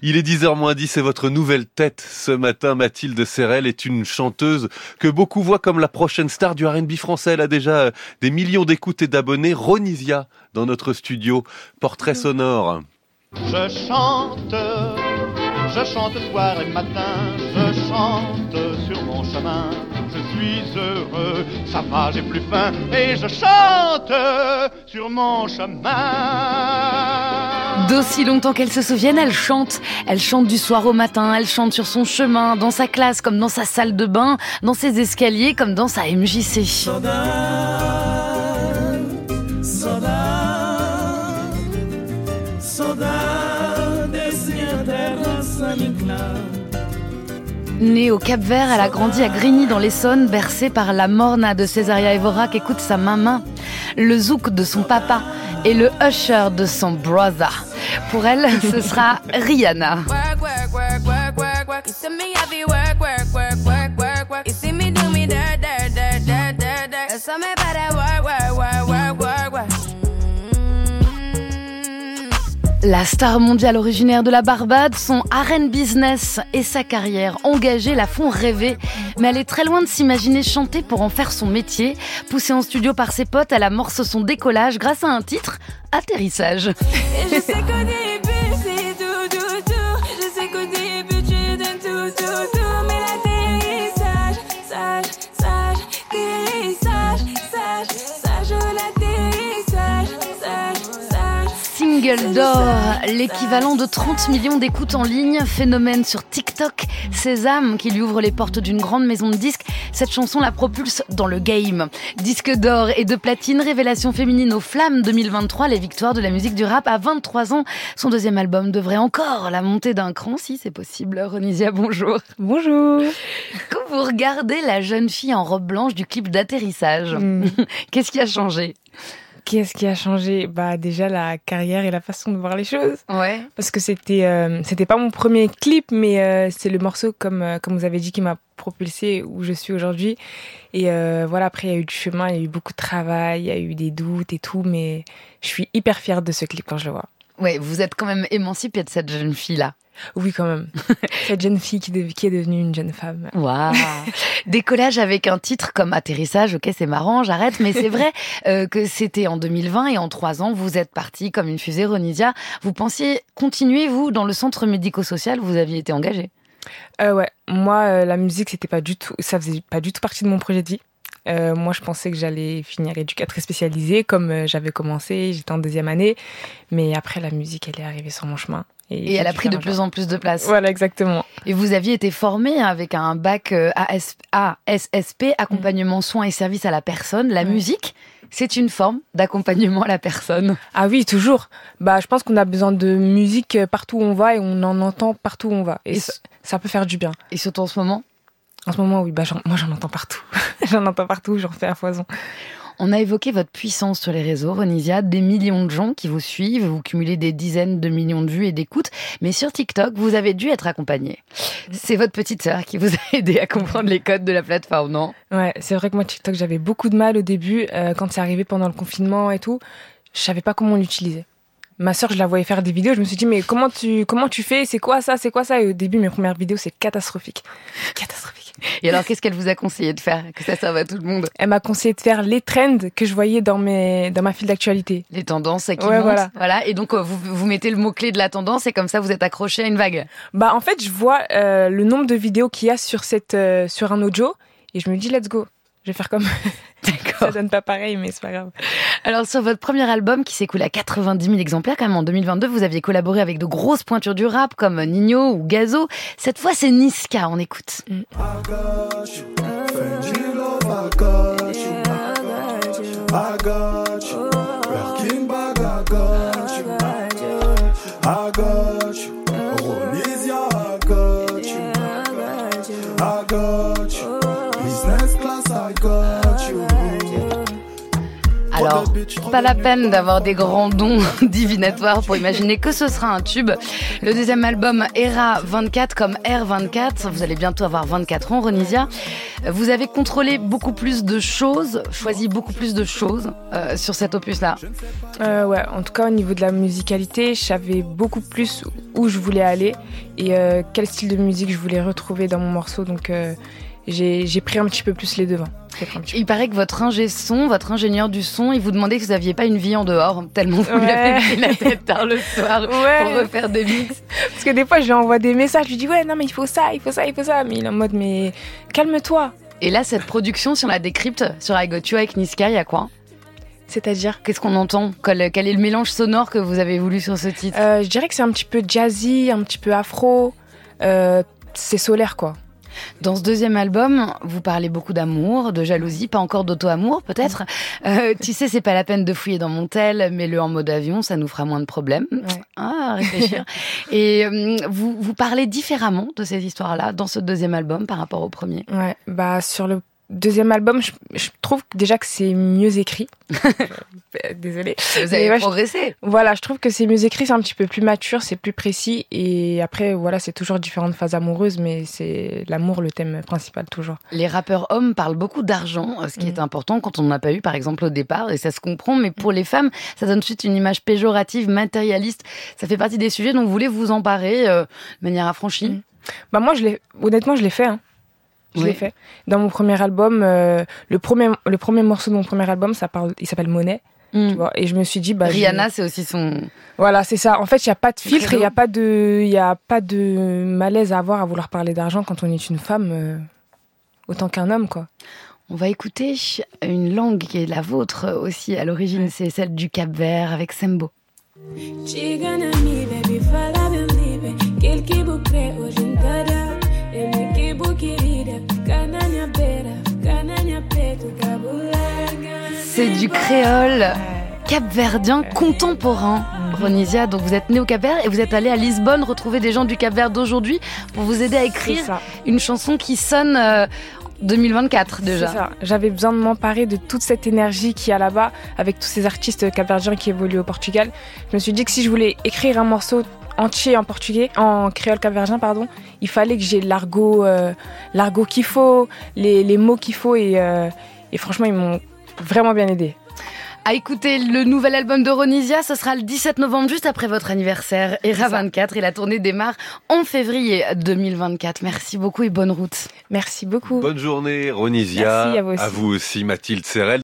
Il est 10h moins 10 et votre nouvelle tête ce matin, Mathilde Serrel, est une chanteuse que beaucoup voient comme la prochaine star du R&B français. Elle a déjà des millions d'écoutes et d'abonnés. Ronisia dans notre studio. Portrait sonore. Je chante, je chante soir et matin, je chante sur mon chemin. Je suis heureux, ça va, j'ai plus faim, et je chante sur mon chemin. D'aussi longtemps qu'elle se souvienne, elle chante. Elle chante du soir au matin, elle chante sur son chemin, dans sa classe comme dans sa salle de bain, dans ses escaliers comme dans sa MJC. Née au Cap Vert, elle a grandi à Grigny dans l'Essonne, bercée par la morna de Césaria Evora qu'écoute sa maman, le zouk de son papa et le usher de son brother. Pour elle, ce sera Rihanna. La star mondiale originaire de la Barbade, son arène business et sa carrière engagée la font rêver. Mais elle est très loin de s'imaginer chanter pour en faire son métier. Poussée en studio par ses potes, elle amorce son décollage grâce à un titre, Atterrissage. Single d'or, l'équivalent de 30 millions d'écoutes en ligne, phénomène sur TikTok, Sésame qui lui ouvre les portes d'une grande maison de disques. Cette chanson la propulse dans le game. Disque d'or et de platine, révélation féminine aux flammes 2023, les victoires de la musique du rap à 23 ans. Son deuxième album devrait encore la montée d'un cran, si c'est possible. Ronisia, bonjour. Bonjour. Quand vous regardez la jeune fille en robe blanche du clip d'atterrissage, hmm. qu'est-ce qui a changé? Qu'est-ce qui a changé? Bah déjà la carrière et la façon de voir les choses. Ouais. Parce que c'était euh, c'était pas mon premier clip, mais euh, c'est le morceau comme euh, comme vous avez dit qui m'a propulsé où je suis aujourd'hui. Et voilà après il y a eu du chemin, il y a eu beaucoup de travail, il y a eu des doutes et tout, mais je suis hyper fière de ce clip quand je le vois. Ouais, vous êtes quand même émancipée de cette jeune fille là. Oui, quand même. Cette jeune fille qui, est devenue une jeune femme. Waouh Décollage avec un titre comme Atterrissage, ok, c'est marrant, j'arrête, mais c'est vrai euh, que c'était en 2020 et en trois ans, vous êtes parti comme une fusée Ronisia. Vous pensiez continuer, vous, dans le centre médico-social, vous aviez été engagé euh, Ouais, moi, euh, la musique, c'était pas du tout, ça faisait pas du tout partie de mon projet de vie. Euh, moi, je pensais que j'allais finir éducatrice spécialisée, comme j'avais commencé, j'étais en deuxième année. Mais après, la musique, elle est arrivée sur mon chemin. Et, elle a pris de plus en plus de place. Voilà, exactement. Et vous aviez été formé avec un bac euh, ASSP, accompagnement, soins et services à la personne. La musique, c'est une forme d'accompagnement à la personne. Ah oui, toujours. Bah, je pense qu'on a besoin de musique partout où on va et on en entend partout où on va. Et, ça, peut faire du bien. Et surtout en ce moment En ce moment, oui. Bah, moi, j'en entends partout. j'en entends partout, j'en fais à foison. On a évoqué votre puissance sur les réseaux, Ronisia, des millions de gens qui vous suivent, vous cumulez des dizaines de millions de vues et d'écoutes, mais sur TikTok, vous avez dû être accompagné. C'est votre petite sœur qui vous a aidé à comprendre les codes de la plateforme, non? Ouais, c'est vrai que moi, TikTok, j'avais beaucoup de mal au début, euh, quand c'est arrivé pendant le confinement et tout, je savais pas comment l'utiliser ma sœur, je la voyais faire des vidéos. Je me suis dit, mais comment tu, comment tu fais? C'est quoi ça? C'est quoi ça? Et au début, mes premières vidéos, c'est catastrophique. Catastrophique. Et alors, qu'est-ce qu'elle vous a conseillé de faire? Que ça serve à tout le monde? Elle m'a conseillé de faire les trends que je voyais dans, mes, dans ma file d'actualité. Les tendances qui ouais, Voilà. voilà. Et donc, euh, vous, vous mettez le mot-clé de la tendance et comme ça, vous êtes accroché à une vague. Bah, en fait, je vois euh, le nombre de vidéos qu'il y a sur, cette, euh, sur un audio et je me dis, let's go. Je vais faire comme. Ça donne pas pareil, mais c'est pas grave. Alors sur votre premier album qui s'écoule à 90 000 exemplaires quand même en 2022, vous aviez collaboré avec de grosses pointures du rap comme Nino ou Gazo. Cette fois c'est Niska, on écoute. alors pas la peine d'avoir des grands dons divinatoires pour imaginer que ce sera un tube. Le deuxième album Era 24 comme R24, vous allez bientôt avoir 24 ans Renisia. Vous avez contrôlé beaucoup plus de choses, choisi beaucoup plus de choses euh, sur cet opus-là. Euh, ouais, en tout cas au niveau de la musicalité, je savais beaucoup plus où je voulais aller et euh, quel style de musique je voulais retrouver dans mon morceau. Donc j'ai pris un petit peu plus les devants. J'ai pris un petit peu. Il paraît que votre ingé son, votre ingénieur du son, il vous demandait que vous n'aviez pas une vie en dehors, tellement vous lui Ouais. avez pris la tête tard le soir Ouais. pour refaire des mix. Parce que des fois je lui envoie des messages, je lui dis ouais non mais il faut ça, il faut ça, il faut ça. Mais il est en mode mais calme-toi. Et là, cette production, si on la décrypte sur I Got You avec Niska, il y a quoi? C'est-à-dire? Qu'est-ce qu'on entend? Quel, quel est le mélange sonore que vous avez voulu sur ce titre? Euh, Je dirais que c'est un petit peu jazzy, un petit peu afro. Euh, c'est solaire quoi. Dans ce deuxième album, vous parlez beaucoup d'amour, de jalousie, pas encore d'auto-amour peut-être. Euh, tu sais, c'est pas la peine de fouiller dans mon tel, mets-le en mode avion, ça nous fera moins de problèmes. Ouais. Ah, réfléchir. Et euh, vous, vous parlez différemment de ces histoires-là dans ce deuxième album par rapport au premier? Ouais, bah sur le deuxième album, je, je trouve déjà que c'est mieux écrit. Désolée. Vous avez ouais, je- progressé. Voilà, je trouve que c'est mieux écrit, c'est un petit peu plus mature, c'est plus précis. Et après, voilà, c'est toujours différentes phases amoureuses, mais c'est l'amour le thème principal toujours. Les rappeurs hommes parlent beaucoup d'argent, ce qui Mm. est important quand on n'en a pas eu, par exemple, au départ, et ça se comprend. Mais pour les femmes, ça donne tout de suite une image péjorative, matérialiste. Ça fait partie des sujets dont vous voulez vous emparer euh, de manière affranchie. Mm. Bah moi, je l'ai, honnêtement, je l'ai fait. Hein. Je Oui. l'ai fait. Dans mon premier album, euh, le premier, le premier morceau de mon premier album, ça parle, il s'appelle Monnaie. Mm. Tu vois, et je me suis dit, bah, je- Rihanna, c'est aussi son. Voilà, c'est ça. En fait, il n'y a pas de filtre, il n'y a pas de, il y a pas de malaise à avoir à vouloir parler d'argent quand on est une femme, euh, autant qu'un homme, quoi. On va écouter une langue qui est la vôtre aussi à l'origine, c'est celle du Cap Vert avec Sembo. C'est du créole capverdien contemporain. Ronisia, donc vous êtes né au Cap Vert et vous êtes allé à Lisbonne retrouver des gens du Cap Vert d'aujourd'hui pour vous aider à écrire une chanson qui sonne euh, 2024 déjà. C'est ça. J'avais besoin de m'emparer de toute cette énergie qu'il y a là-bas, avec tous ces artistes capverdiens qui évoluent au Portugal. Je me suis dit que si je voulais écrire un morceau entier en portugais, en créole capverdien, pardon, il fallait que j'ai l'argot, euh, l'argot qu'il faut, les, les mots qu'il faut, et, euh, et franchement, ils m'ont vraiment bien aidé. À écouter le nouvel album de Ronisia, ce sera le 17 novembre, juste après votre anniversaire, ERA 24, et la tournée démarre en février 2024. Merci beaucoup et bonne route. Merci beaucoup. Bonne journée, Ronisia. Merci, à vous aussi. À vous aussi, Mathilde Serrel.